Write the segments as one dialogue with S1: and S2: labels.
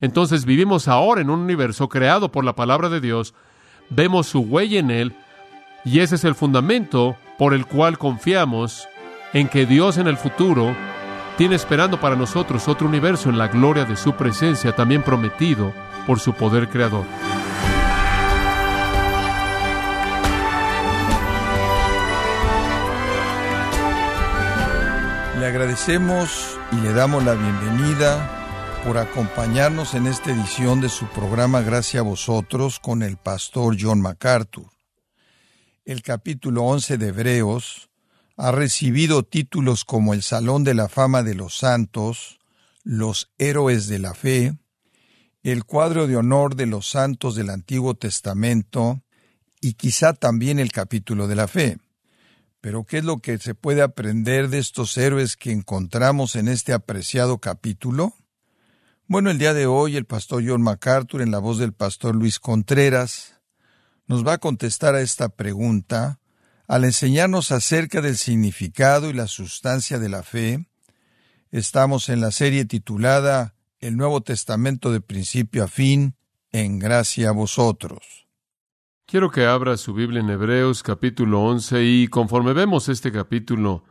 S1: Entonces vivimos ahora en un universo creado por la palabra de Dios, vemos su huella en él, y ese es el fundamento por el cual confiamos en que Dios en el futuro tiene esperando para nosotros otro universo en la gloria de su presencia, también prometido por su poder creador.
S2: Le agradecemos y le damos la bienvenida por acompañarnos en esta edición de su programa Gracias a vosotros con el pastor John MacArthur. El capítulo 11 de Hebreos ha recibido títulos como el Salón de la Fama de los Santos, los Héroes de la Fe, el cuadro de honor de los santos del Antiguo Testamento y quizá también el capítulo de la fe. Pero ¿qué es lo que se puede aprender de estos héroes que encontramos en este apreciado capítulo? Bueno, el día de hoy el pastor John MacArthur, en la voz del pastor Luis Contreras, nos va a contestar a esta pregunta al enseñarnos acerca del significado y la sustancia de la fe. Estamos en la serie titulada El Nuevo Testamento de principio a fin, en gracia a vosotros.
S1: Quiero que abra su Biblia en Hebreos capítulo 11 y conforme vemos este capítulo,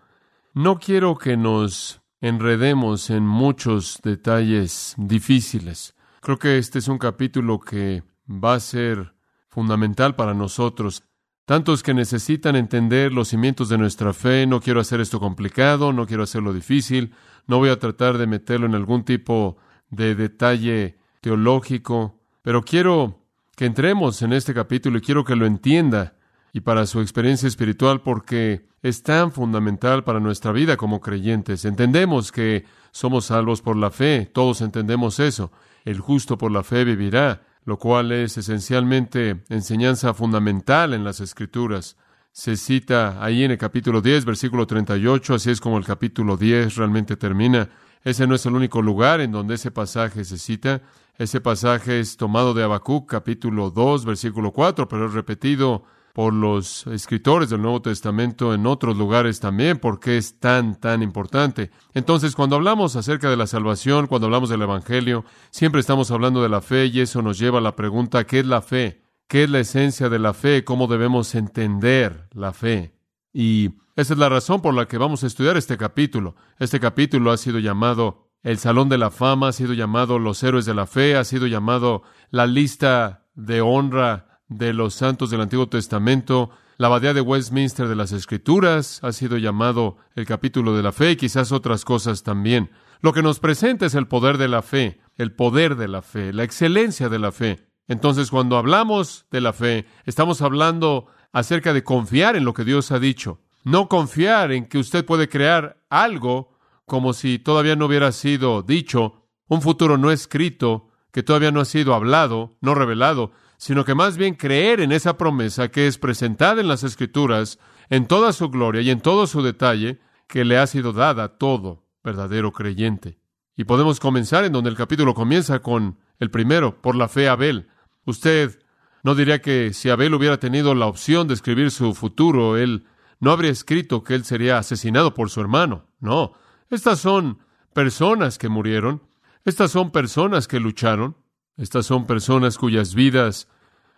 S1: no quiero que nos enredemos en muchos detalles difíciles. Creo que este es un capítulo que va a ser fundamental para nosotros. Tantos que necesitan entender los cimientos de nuestra fe, no quiero hacer esto complicado, no quiero hacerlo difícil, no voy a tratar de meterlo en algún tipo de detalle teológico, pero quiero que entremos en este capítulo y quiero que lo entienda y para su experiencia espiritual porque es tan fundamental para nuestra vida como creyentes. Entendemos que somos salvos por la fe, todos entendemos eso. El justo por la fe vivirá, lo cual es esencialmente enseñanza fundamental en las Escrituras. Se cita ahí en el capítulo 10, versículo 38, así es como el capítulo 10 realmente termina. Ese no es el único lugar en donde ese pasaje se cita. Ese pasaje es tomado de Habacuc, capítulo 2, versículo 4, pero es repetido por los escritores del Nuevo Testamento en otros lugares también, porque es tan, tan importante. Entonces, cuando hablamos acerca de la salvación, cuando hablamos del Evangelio, siempre estamos hablando de la fe y eso nos lleva a la pregunta, ¿qué es la fe? ¿Qué es la esencia de la fe? ¿Cómo debemos entender la fe? Y esa es la razón por la que vamos a estudiar este capítulo. Este capítulo ha sido llamado el Salón de la Fama ha sido llamado los héroes de la fe, ha sido llamado la lista de honra de los santos del Antiguo Testamento, la abadía de Westminster de las Escrituras, ha sido llamado el capítulo de la fe y quizás otras cosas también. Lo que nos presenta es el poder de la fe, el poder de la fe, la excelencia de la fe. Entonces, cuando hablamos de la fe, estamos hablando acerca de confiar en lo que Dios ha dicho, no confiar en que usted puede crear algo como si todavía no hubiera sido dicho, un futuro no escrito, que todavía no ha sido hablado, no revelado, sino que más bien creer en esa promesa que es presentada en las Escrituras, en toda su gloria y en todo su detalle, que le ha sido dada todo verdadero creyente. Y podemos comenzar en donde el capítulo comienza con el primero, por la fe Abel. Usted no diría que si Abel hubiera tenido la opción de escribir su futuro, él no habría escrito que él sería asesinado por su hermano. No, estas son personas que murieron, estas son personas que lucharon, estas son personas cuyas vidas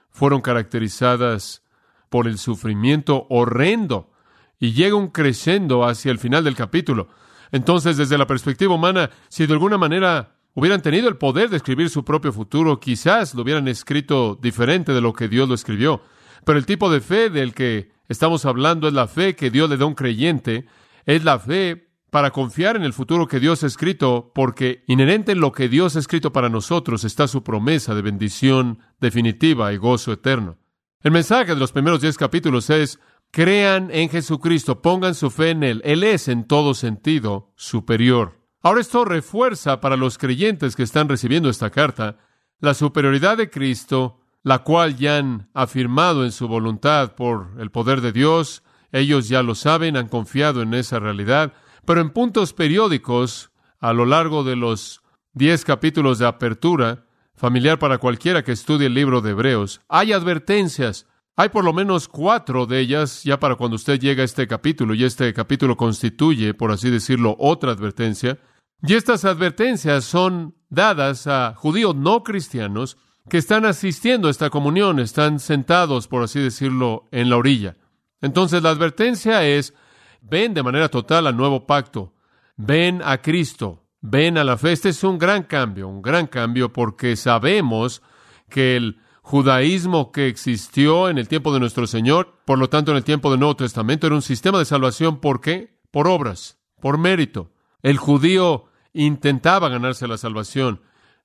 S1: fueron caracterizadas por el sufrimiento horrendo y llega un hacia el final del capítulo. Entonces, desde la perspectiva humana, si de alguna manera hubieran tenido el poder de escribir su propio futuro, quizás lo hubieran escrito diferente de lo que Dios lo escribió. Pero el tipo de fe del que estamos hablando es la fe que Dios le da a un creyente, es la fe para confiar en el futuro que Dios ha escrito, porque inherente en lo que Dios ha escrito para nosotros está su promesa de bendición definitiva y gozo eterno. El mensaje de los primeros diez capítulos es, crean en Jesucristo, pongan su fe en Él. Él es en todo sentido superior. Ahora esto refuerza para los creyentes que están recibiendo esta carta la superioridad de Cristo, la cual ya han afirmado en su voluntad por el poder de Dios. Ellos ya lo saben, han confiado en esa realidad pero en puntos periódicos, a lo largo de los diez capítulos de apertura, familiar para cualquiera que estudie el libro de Hebreos, hay advertencias. Hay por lo menos cuatro de ellas ya para cuando usted llega a este capítulo, y este capítulo constituye, por así decirlo, otra advertencia. Y estas advertencias son dadas a judíos no cristianos que están asistiendo a esta comunión, están sentados, por así decirlo, en la orilla. Entonces la advertencia es, ven de manera total al nuevo pacto, ven a Cristo, ven a la fe. Este es un gran cambio, un gran cambio porque sabemos que el judaísmo que existió en el tiempo de nuestro Señor, por lo tanto en el tiempo del Nuevo Testamento, era un sistema de salvación. ¿Por qué? Por obras, por mérito. El judío intentaba ganarse la salvación.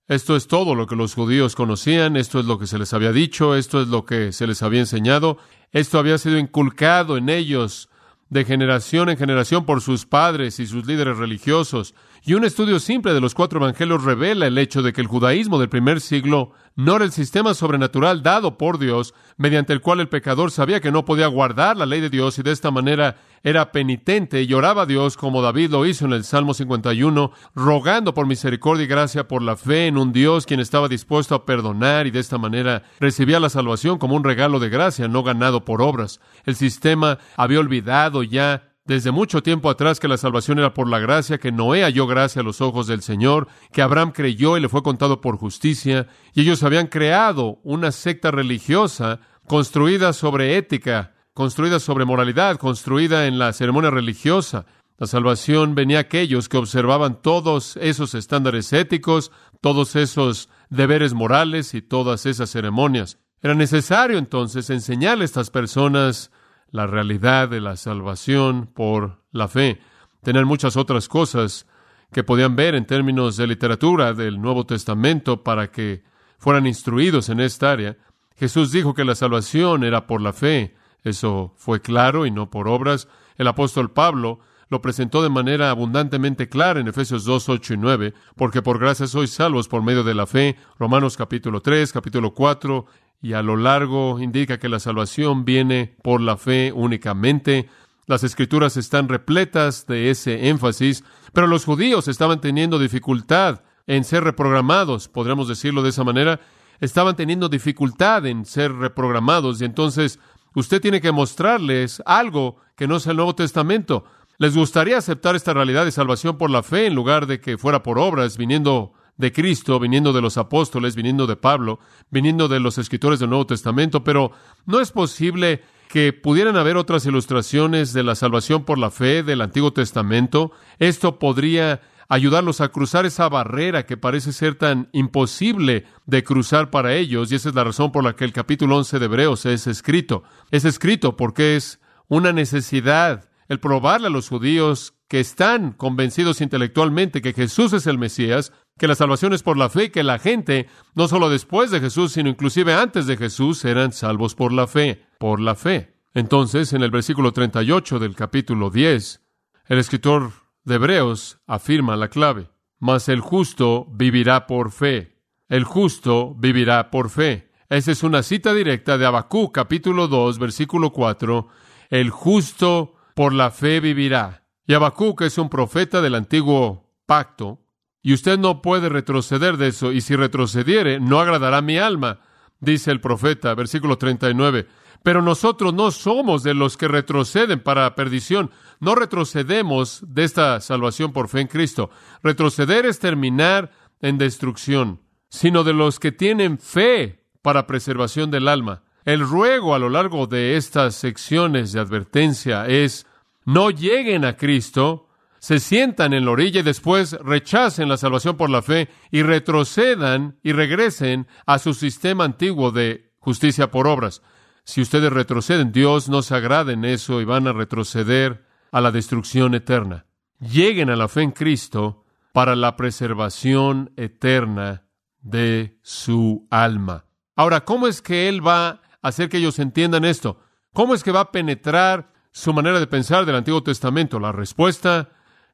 S1: Esto es todo lo que los judíos conocían, esto es lo que se les había dicho, esto es lo que se les había enseñado, esto había sido inculcado en ellos de generación en generación por sus padres y sus líderes religiosos. Y un estudio simple de los cuatro evangelios revela el hecho de que el judaísmo del primer siglo no era el sistema sobrenatural dado por Dios, mediante el cual el pecador sabía que no podía guardar la ley de Dios y de esta manera era penitente y oraba a Dios como David lo hizo en el Salmo 51, rogando por misericordia y gracia por la fe en un Dios quien estaba dispuesto a perdonar y de esta manera recibía la salvación como un regalo de gracia, no ganado por obras. El sistema había olvidado ya desde mucho tiempo atrás que la salvación era por la gracia, que Noé halló gracia a los ojos del Señor, que Abraham creyó y le fue contado por justicia, y ellos habían creado una secta religiosa construida sobre ética, construida sobre moralidad, construida en la ceremonia religiosa. La salvación venía a aquellos que observaban todos esos estándares éticos, todos esos deberes morales y todas esas ceremonias. Era necesario entonces enseñarle a estas personas la realidad de la salvación por la fe. Tener muchas otras cosas que podían ver en términos de literatura del Nuevo Testamento para que fueran instruidos en esta área. Jesús dijo que la salvación era por la fe. Eso fue claro y no por obras. El apóstol Pablo lo presentó de manera abundantemente clara en Efesios 2, 8 y 9, porque por gracia sois salvos por medio de la fe. Romanos capítulo 3, capítulo 4 y a lo largo indica que la salvación viene por la fe únicamente. Las escrituras están repletas de ese énfasis, pero los judíos estaban teniendo dificultad en ser reprogramados, podríamos decirlo de esa manera, estaban teniendo dificultad en ser reprogramados y entonces usted tiene que mostrarles algo que no sea el Nuevo Testamento. Les gustaría aceptar esta realidad de salvación por la fe en lugar de que fuera por obras, viniendo de Cristo, viniendo de los apóstoles, viniendo de Pablo, viniendo de los escritores del Nuevo Testamento, pero no es posible que pudieran haber otras ilustraciones de la salvación por la fe del Antiguo Testamento. Esto podría ayudarlos a cruzar esa barrera que parece ser tan imposible de cruzar para ellos, y esa es la razón por la que el capítulo 11 de Hebreos es escrito. Es escrito porque es una necesidad el probarle a los judíos que están convencidos intelectualmente que Jesús es el Mesías, que la salvación es por la fe, que la gente, no solo después de Jesús, sino inclusive antes de Jesús, eran salvos por la fe, por la fe. Entonces, en el versículo 38 del capítulo 10, el escritor de Hebreos afirma la clave, mas el justo vivirá por fe. El justo vivirá por fe. Esa es una cita directa de Abacú, capítulo 2, versículo 4. El justo por la fe vivirá. Y Habacuc es un profeta del antiguo pacto, y usted no puede retroceder de eso, y si retrocediere, no agradará mi alma, dice el profeta, versículo 39. Pero nosotros no somos de los que retroceden para perdición, no retrocedemos de esta salvación por fe en Cristo. Retroceder es terminar en destrucción, sino de los que tienen fe para preservación del alma. El ruego a lo largo de estas secciones de advertencia es no lleguen a Cristo, se sientan en la orilla y después rechacen la salvación por la fe y retrocedan y regresen a su sistema antiguo de justicia por obras. Si ustedes retroceden, Dios no se agrada en eso y van a retroceder a la destrucción eterna. Lleguen a la fe en Cristo para la preservación eterna de su alma. Ahora, ¿cómo es que Él va a hacer que ellos entiendan esto? ¿Cómo es que va a penetrar su manera de pensar del Antiguo Testamento? La respuesta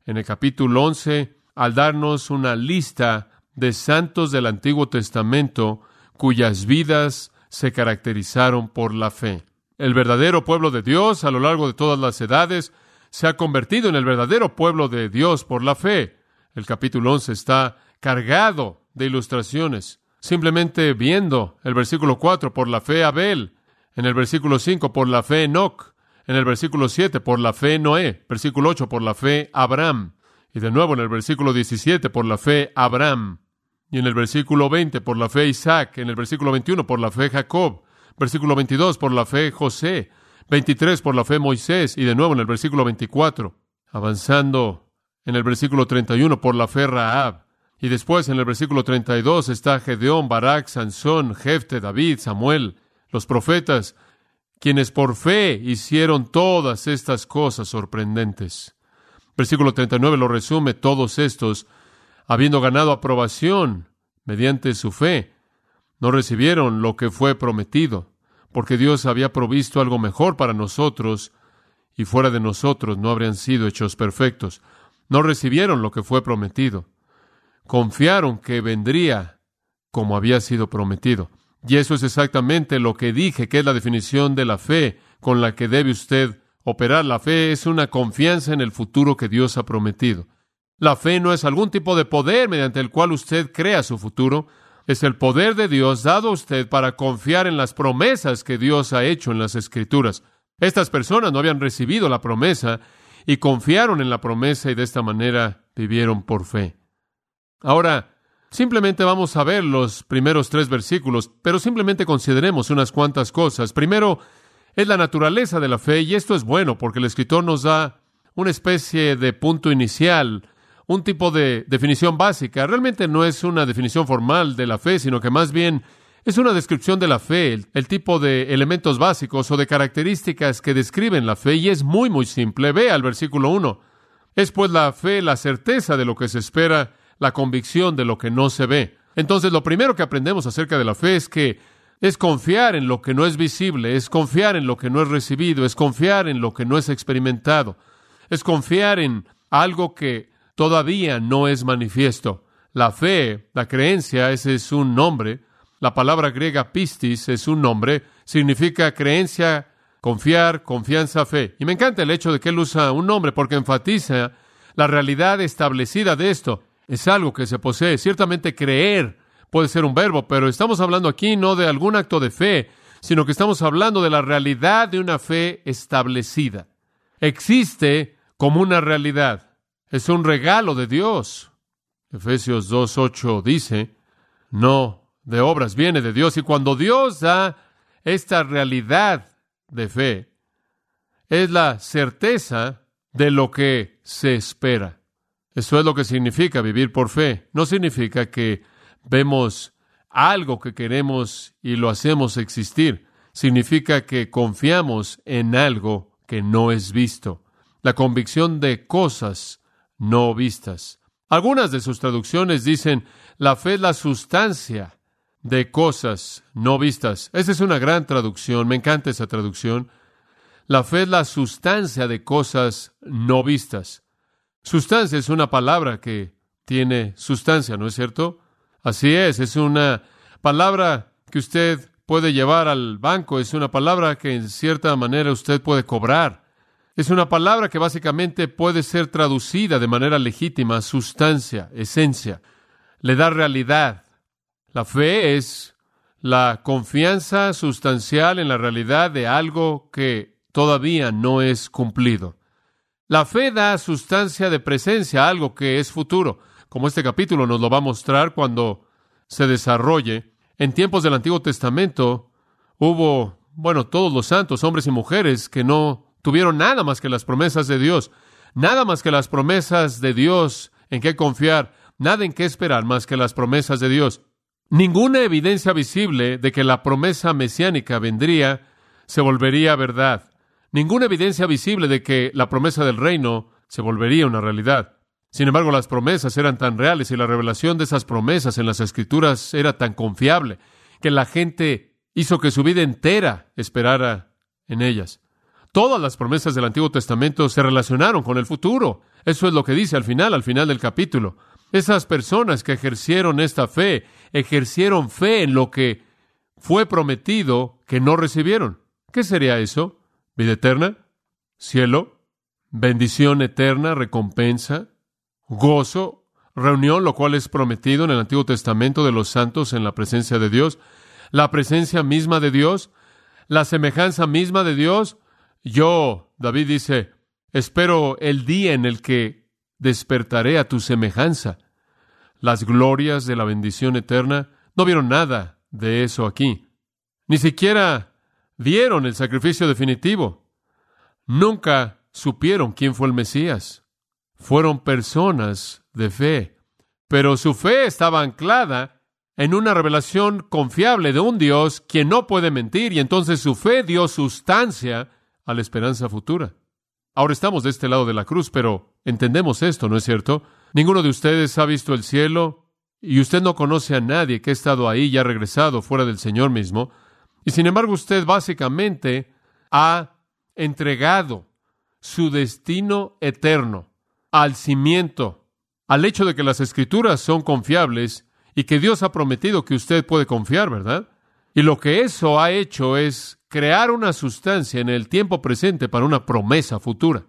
S1: en el capítulo 11, al darnos una lista de santos del Antiguo Testamento cuyas vidas se caracterizaron por la fe. El verdadero pueblo de Dios a lo largo de todas las edades se ha convertido en el verdadero pueblo de Dios por la fe. El capítulo 11 está cargado de ilustraciones. Simplemente viendo el versículo 4, por la fe Abel, en el versículo 5, por la fe Enoch, en el versículo 7, por la fe Noé, versículo 8, por la fe Abraham, Y de nuevo en el versículo 17, por la fe Abraham. Y en el versículo 20, por la fe Isaac. En el versículo 21, por la fe Jacob. Versículo 22, por la fe José. 23, por la fe Moisés. Y de nuevo en el versículo 24, avanzando en el versículo 31, por la fe Rahab. Y después en el versículo 32 está Gedeón, Barak, Sansón, Jefte, David, Samuel, los profetas, quienes por fe hicieron todas estas cosas sorprendentes. Versículo 39 lo resume, todos estos, habiendo ganado aprobación mediante su fe, no recibieron lo que fue prometido, porque Dios había provisto algo mejor para nosotros, y fuera de nosotros no habrían sido hechos perfectos. No recibieron lo que fue prometido. Confiaron que vendría como había sido prometido. Y eso es exactamente lo que dije, que es la definición de la fe con la que debe usted operar. La fe es una confianza en el futuro que Dios ha prometido. La fe no es algún tipo de poder mediante el cual usted crea su futuro. Es el poder de Dios dado a usted para confiar en las promesas que Dios ha hecho en las Escrituras. Estas personas no habían recibido la promesa y confiaron en la promesa y de esta manera vivieron por fe. Ahora, Simplemente vamos a ver los primeros tres versículos, pero simplemente consideremos unas cuantas cosas. Primero, es la naturaleza de la fe, y esto es bueno porque el escritor nos da una especie de punto inicial, un tipo de definición básica. Realmente no es una definición formal de la fe, sino que más bien es una descripción de la fe, el, tipo de elementos básicos o de características que describen la fe, y es muy, muy simple. Ve al versículo 1. Es pues la fe la certeza de lo que se espera la convicción de lo que no se ve. Entonces, lo primero que aprendemos acerca de la fe es que es confiar en lo que no es visible, es confiar en lo que no es recibido, es confiar en lo que no es experimentado, es confiar en algo que todavía no es manifiesto. La fe, la creencia, ese es un nombre. La palabra griega pistis es un nombre, significa creencia, confiar, confianza, fe. Y me encanta el hecho de que él usa un nombre porque enfatiza la realidad establecida de esto es algo que se posee. Ciertamente creer puede ser un verbo, pero estamos hablando aquí no de algún acto de fe, sino que estamos hablando de la realidad de una fe establecida. Existe como una realidad. Es un regalo de Dios. Efesios 2.8 dice, no de obras, viene de Dios. Y cuando Dios da esta realidad de fe, es la certeza de lo que se espera. Eso es lo que significa vivir por fe. No significa que vemos algo que queremos y lo hacemos existir. Significa que confiamos en algo que no es visto. La convicción de cosas no vistas. Algunas de sus traducciones dicen, la fe es la sustancia de cosas no vistas. Esa es una gran traducción, me encanta esa traducción. La fe es la sustancia de cosas no vistas. Sustancia es una palabra que tiene sustancia, ¿no es cierto? Así es, es una palabra que usted puede llevar al banco, es una palabra que en cierta manera usted puede cobrar. Es una palabra que básicamente puede ser traducida de manera legítima, sustancia, esencia. Le da realidad. La fe es la confianza sustancial en la realidad de algo que todavía no es cumplido. La fe da sustancia de presencia a algo que es futuro, como este capítulo nos lo va a mostrar cuando se desarrolle. En tiempos del Antiguo Testamento hubo, bueno, todos los santos, hombres y mujeres, que no tuvieron nada más que las promesas de Dios, nada más que las promesas de Dios en qué confiar, nada en qué esperar más que las promesas de Dios. Ninguna evidencia visible de que la promesa mesiánica vendría se volvería verdad ninguna evidencia visible de que la promesa del reino se volvería una realidad. Sin embargo, las promesas eran tan reales y la revelación de esas promesas en las escrituras era tan confiable que la gente hizo que su vida entera esperara en ellas. Todas las promesas del Antiguo Testamento se relacionaron con el futuro. Eso es lo que dice al final, al final del capítulo. Esas personas que ejercieron esta fe, ejercieron fe en lo que fue prometido que no recibieron. ¿Qué sería eso? Vida eterna, cielo, bendición eterna, recompensa, gozo, reunión, lo cual es prometido en el Antiguo Testamento de los santos en la presencia de Dios, la presencia misma de Dios, la semejanza misma de Dios. Yo, David dice, espero el día en el que despertaré a tu semejanza. Las glorias de la bendición eterna no vieron nada de eso aquí. Ni siquiera vieron el sacrificio definitivo. Nunca supieron quién fue el Mesías. Fueron personas de fe, pero su fe estaba anclada en una revelación confiable de un Dios quien no puede mentir y entonces su fe dio sustancia a la esperanza futura. Ahora estamos de este lado de la cruz, pero entendemos esto, ¿no es cierto? Ninguno de ustedes ha visto el cielo y usted no conoce a nadie que ha estado ahí y ha regresado fuera del Señor mismo. Y sin embargo usted básicamente ha entregado su destino eterno al cimiento, al hecho de que las escrituras son confiables y que Dios ha prometido que usted puede confiar, ¿verdad? Y lo que eso ha hecho es crear una sustancia en el tiempo presente para una promesa futura.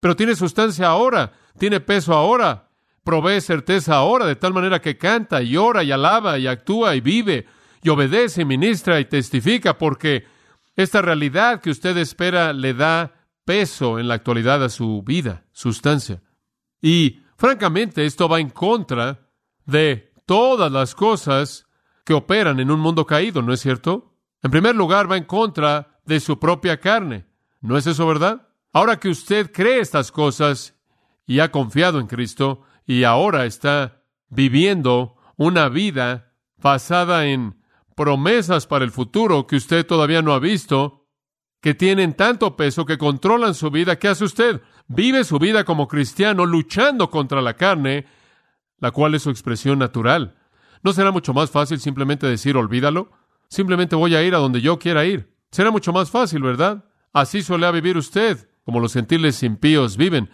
S1: Pero tiene sustancia ahora, tiene peso ahora, provee certeza ahora, de tal manera que canta y ora y alaba y actúa y vive y obedece y ministra y testifica, porque esta realidad que usted espera le da peso en la actualidad a su vida, sustancia. Y francamente esto va en contra de todas las cosas que operan en un mundo caído, ¿no es cierto? En primer lugar, va en contra de su propia carne. ¿No es eso verdad? Ahora que usted cree estas cosas y ha confiado en Cristo y ahora está viviendo una vida basada en promesas para el futuro que usted todavía no ha visto, que tienen tanto peso que controlan su vida, ¿qué hace usted? Vive su vida como cristiano luchando contra la carne, la cual es su expresión natural. ¿No será mucho más fácil simplemente decir olvídalo? Simplemente voy a ir a donde yo quiera ir. Será mucho más fácil, ¿verdad? Así suele vivir usted, como los gentiles impíos viven,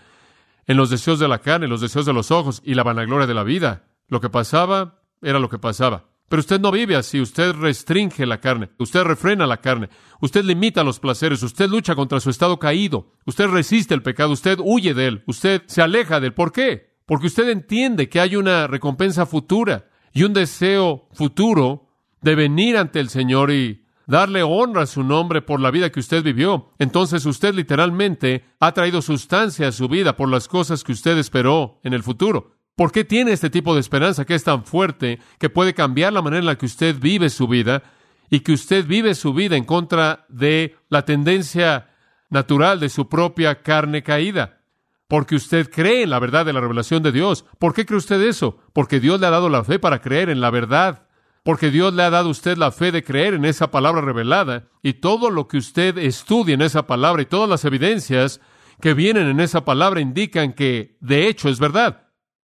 S1: en los deseos de la carne, los deseos de los ojos y la vanagloria de la vida. Lo que pasaba era lo que pasaba. Pero usted no vive así, usted restringe la carne, usted refrena la carne, usted limita los placeres, usted lucha contra su estado caído, usted resiste el pecado, usted huye de él, usted se aleja de él. ¿Por qué? Porque usted entiende que hay una recompensa futura y un deseo futuro de venir ante el Señor y darle honra a su nombre por la vida que usted vivió. Entonces usted literalmente ha traído sustancia a su vida por las cosas que usted esperó en el futuro. ¿Por qué tiene este tipo de esperanza que es tan fuerte que puede cambiar la manera en la que usted vive su vida y que usted vive su vida en contra de la tendencia natural de su propia carne caída? porque usted cree en la verdad de la revelación de Dios. ¿Por qué cree usted eso? Porque Dios le ha dado la fe para creer en la verdad. Porque Dios le ha dado a usted la fe de creer en esa palabra revelada. Y todo lo que usted estudia en esa palabra y todas las evidencias que vienen en esa palabra indican que de hecho es verdad.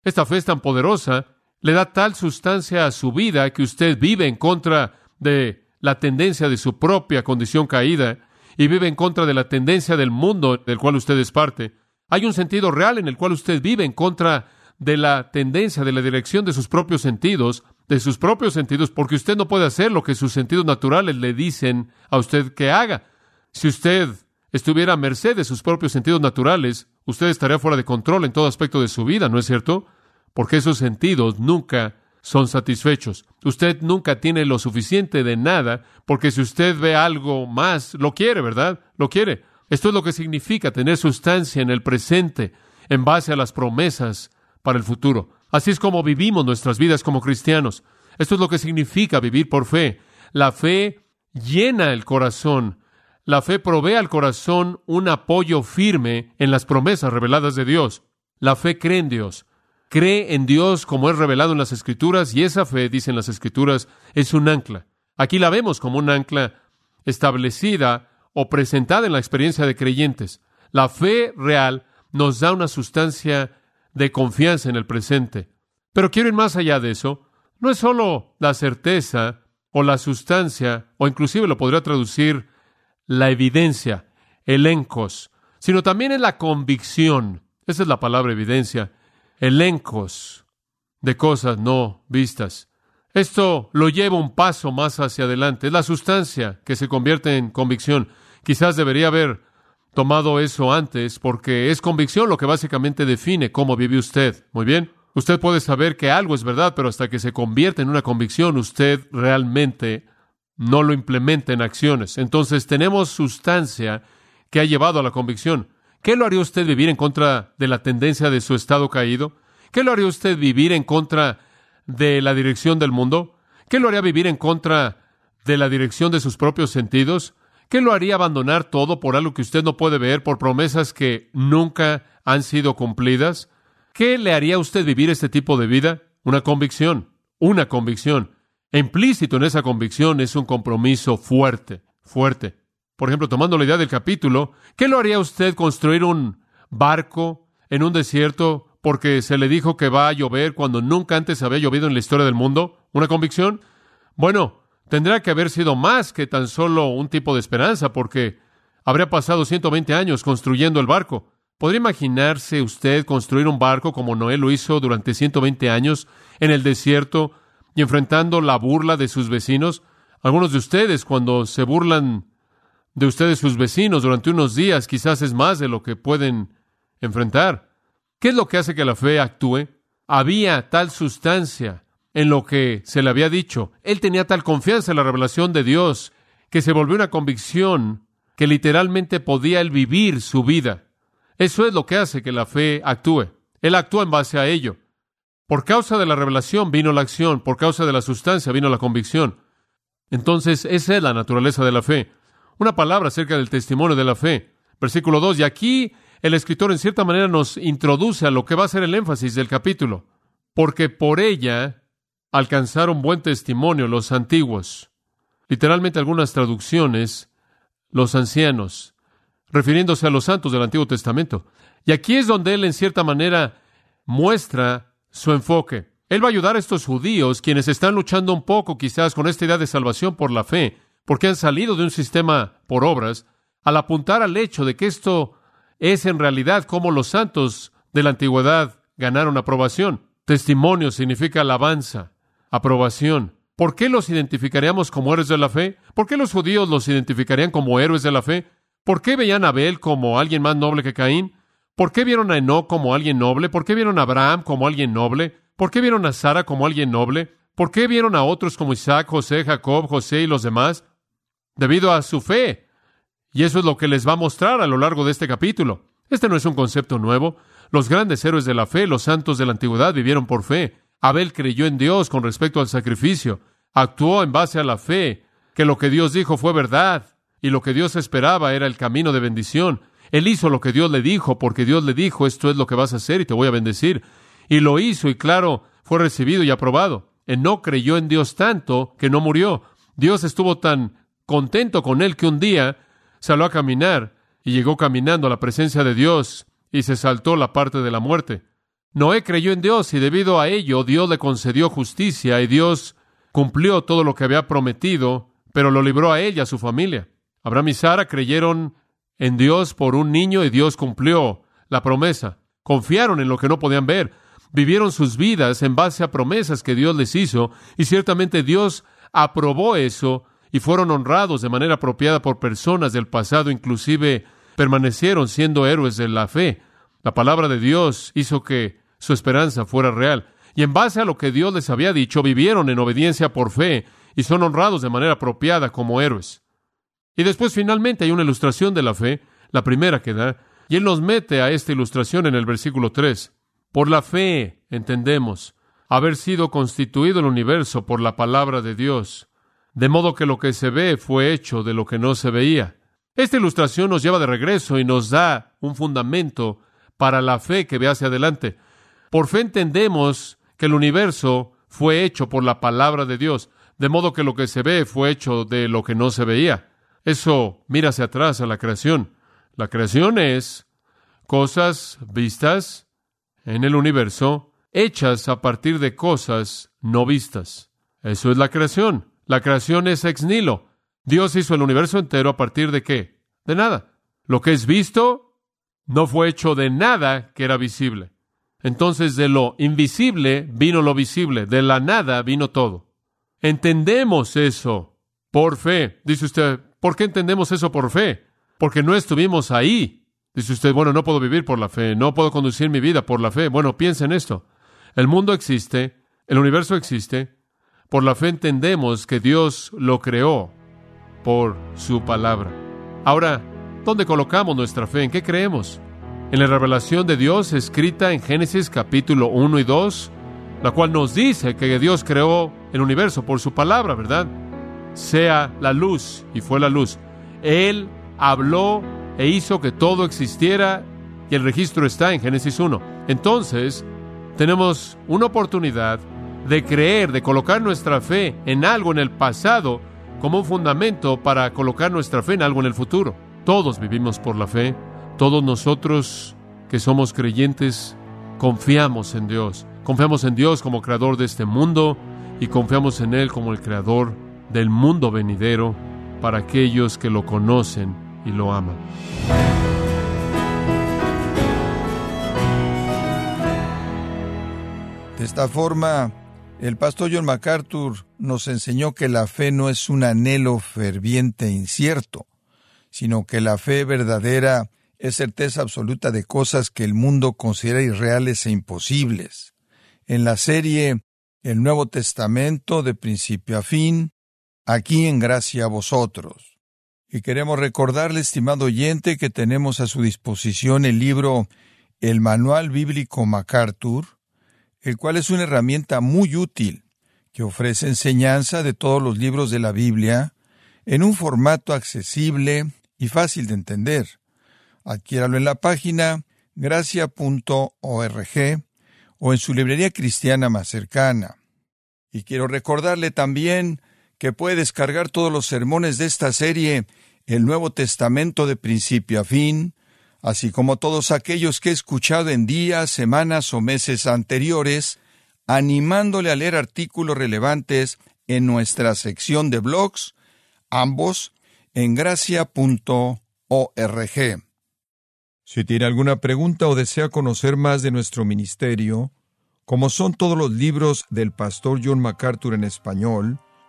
S1: Esta fe es tan poderosa, le da tal sustancia a su vida que usted vive en contra de la tendencia de su propia condición caída y vive en contra de la tendencia del mundo del cual usted es parte. Hay un sentido real en el cual usted vive en contra de la tendencia, de la dirección de sus propios sentidos, de sus propios sentidos, porque usted no puede hacer lo que sus sentidos naturales le dicen a usted que haga. Si usted estuviera a merced de sus propios sentidos naturales, usted estaría fuera de control en todo aspecto de su vida, ¿no es cierto? Porque esos sentidos nunca son satisfechos. Usted nunca tiene lo suficiente de nada, porque si usted ve algo más, lo quiere, ¿verdad? Lo quiere. Esto es lo que significa tener sustancia en el presente en base a las promesas para el futuro. Así es como vivimos nuestras vidas como cristianos. Esto es lo que significa vivir por fe. La fe llena el corazón. La fe provee al corazón un apoyo firme en las promesas reveladas de Dios. La fe cree en Dios. Cree en Dios como es revelado en las Escrituras y esa fe, dicen las Escrituras, es un ancla. Aquí la vemos como un ancla establecida o presentada en la experiencia de creyentes. La fe real nos da una sustancia de confianza en el presente. Pero quiero ir más allá de eso. No es solo la certeza o la sustancia, o inclusive lo podría traducir la evidencia, elencos, sino también es la convicción. Esa es la palabra evidencia. Elencos de cosas no vistas. Esto lo lleva un paso más hacia adelante. Es la sustancia que se convierte en convicción. Quizás debería haber tomado eso antes porque es convicción lo que básicamente define cómo vive usted. Muy bien. Usted puede saber que algo es verdad, pero hasta que se convierte en una convicción, usted realmente no lo implementa en acciones. Entonces tenemos sustancia que ha llevado a la convicción. ¿Qué lo haría usted vivir en contra de la tendencia de su estado caído? ¿Qué lo haría usted vivir en contra de la dirección del mundo? ¿Qué lo haría vivir en contra de la dirección de sus propios sentidos? ¿Qué lo haría abandonar todo por algo que usted no puede ver, por promesas que nunca han sido cumplidas? ¿Qué le haría a usted vivir este tipo de vida? Una convicción, una convicción. E implícito en esa convicción es un compromiso fuerte, fuerte. Por ejemplo, tomando la idea del capítulo, ¿qué lo haría usted construir un barco en un desierto porque se le dijo que va a llover cuando nunca antes había llovido en la historia del mundo? ¿Una convicción? Bueno, tendrá que haber sido más que tan solo un tipo de esperanza, porque habría pasado 120 años construyendo el barco. ¿Podría imaginarse usted construir un barco como Noé lo hizo durante 120 años en el desierto y enfrentando la burla de sus vecinos? Algunos de ustedes, cuando se burlan de ustedes sus vecinos durante unos días, quizás es más de lo que pueden enfrentar. ¿Qué es lo que hace que la fe actúe? Había tal sustancia en lo que se le había dicho. Él tenía tal confianza en la revelación de Dios que se volvió una convicción que literalmente podía él vivir su vida. Eso es lo que hace que la fe actúe. Él actúa en base a ello. Por causa de la revelación vino la acción, por causa de la sustancia vino la convicción. Entonces, esa es la naturaleza de la fe una palabra acerca del testimonio de la fe. Versículo 2. Y aquí el escritor en cierta manera nos introduce a lo que va a ser el énfasis del capítulo. Porque por ella alcanzaron buen testimonio los antiguos. Literalmente algunas traducciones, los ancianos, refiriéndose a los santos del Antiguo Testamento. Y aquí es donde él en cierta manera muestra su enfoque. Él va a ayudar a estos judíos, quienes están luchando un poco quizás con esta idea de salvación por la fe, porque han salido de un sistema por obras, al apuntar al hecho de que esto es en realidad como los santos de la antigüedad ganaron aprobación. Testimonio significa alabanza, aprobación. ¿Por qué los identificaríamos como héroes de la fe? ¿Por qué los judíos los identificarían como héroes de la fe? ¿Por qué veían a Abel como alguien más noble que Caín? ¿Por qué vieron a Enoch como alguien noble? ¿Por qué vieron a Abraham como alguien noble? ¿Por qué vieron a Sara como alguien noble? ¿Por qué vieron a otros como Isaac, José, Jacob, José y los demás? debido a su fe. Y eso es lo que les va a mostrar a lo largo de este capítulo. Este no es un concepto nuevo. Los grandes héroes de la fe, los santos de la antigüedad, vivieron por fe. Abel creyó en Dios con respecto al sacrificio. Actuó en base a la fe, que lo que Dios dijo fue verdad y lo que Dios esperaba era el camino de bendición. Él hizo lo que Dios le dijo, porque Dios le dijo, esto es lo que vas a hacer y te voy a bendecir. Y lo hizo y claro, fue recibido y aprobado. Él no creyó en Dios tanto que no murió. Dios estuvo tan contento con él que un día salió a caminar y llegó caminando a la presencia de Dios y se saltó la parte de la muerte. Noé creyó en Dios y debido a ello Dios le concedió justicia y Dios cumplió todo lo que había prometido, pero lo libró a él y a su familia. Abraham y Sara creyeron en Dios por un niño y Dios cumplió la promesa. Confiaron en lo que no podían ver. Vivieron sus vidas en base a promesas que Dios les hizo y ciertamente Dios aprobó eso y fueron honrados de manera apropiada por personas del pasado, inclusive permanecieron siendo héroes de la fe. La palabra de Dios hizo que su esperanza fuera real. Y en base a lo que Dios les había dicho, vivieron en obediencia por fe y son honrados de manera apropiada como héroes. Y después finalmente hay una ilustración de la fe, la primera que da, y Él nos mete a esta ilustración en el versículo 3. Por la fe entendemos haber sido constituido el universo por la palabra de Dios de modo que lo que se ve fue hecho de lo que no se veía. Esta ilustración nos lleva de regreso y nos da un fundamento para la fe que ve hacia adelante. Por fe entendemos que el universo fue hecho por la palabra de Dios, de modo que lo que se ve fue hecho de lo que no se veía. Eso mira hacia atrás a la creación. La creación es cosas vistas en el universo, hechas a partir de cosas no vistas. Eso es la creación. La creación es ex nihilo. Dios hizo el universo entero a partir de qué? De nada. Lo que es visto no fue hecho de nada que era visible. Entonces de lo invisible vino lo visible, de la nada vino todo. Entendemos eso por fe. Dice usted, ¿por qué entendemos eso por fe? Porque no estuvimos ahí. Dice usted, bueno, no puedo vivir por la fe, no puedo conducir mi vida por la fe. Bueno, piensa en esto. El mundo existe, el universo existe, por la fe entendemos que Dios lo creó por su palabra. Ahora, ¿dónde colocamos nuestra fe? ¿En qué creemos? en la revelación de Dios escrita en Génesis capítulo 1 y 2, la cual nos dice que Dios creó el universo por su palabra, ¿verdad? Sea la luz y fue la luz. Él habló e hizo que todo existiera y el registro está en Génesis 1. Entonces, tenemos una oportunidad de creer, de colocar nuestra fe en algo en el pasado como un fundamento para colocar nuestra fe en algo en el futuro. Todos vivimos por la fe. Todos nosotros que somos creyentes confiamos en Dios. Confiamos en Dios como creador de este mundo y confiamos en Él como el creador del mundo venidero para aquellos que lo conocen y lo aman.
S2: De esta forma, el pastor John MacArthur nos enseñó que la fe no es un anhelo ferviente e incierto, sino que la fe verdadera es certeza absoluta de cosas que el mundo considera irreales e imposibles. En la serie El Nuevo Testamento de principio a fin, aquí en gracia a vosotros. Y queremos recordarle, estimado oyente, que tenemos a su disposición el libro El Manual Bíblico MacArthur, el cual es una herramienta muy útil que ofrece enseñanza de todos los libros de la Biblia en un formato accesible y fácil de entender. Adquiéralo en la página gracia.org o en su librería cristiana más cercana. Y quiero recordarle también que puede descargar todos los sermones de esta serie, el Nuevo Testamento de principio a fin, así como todos aquellos que he escuchado en días, semanas o meses anteriores, animándole a leer artículos relevantes en nuestra sección de blogs, ambos en gracia.org. Si tiene alguna pregunta o desea conocer más de nuestro ministerio, como son todos los libros del pastor John MacArthur en español,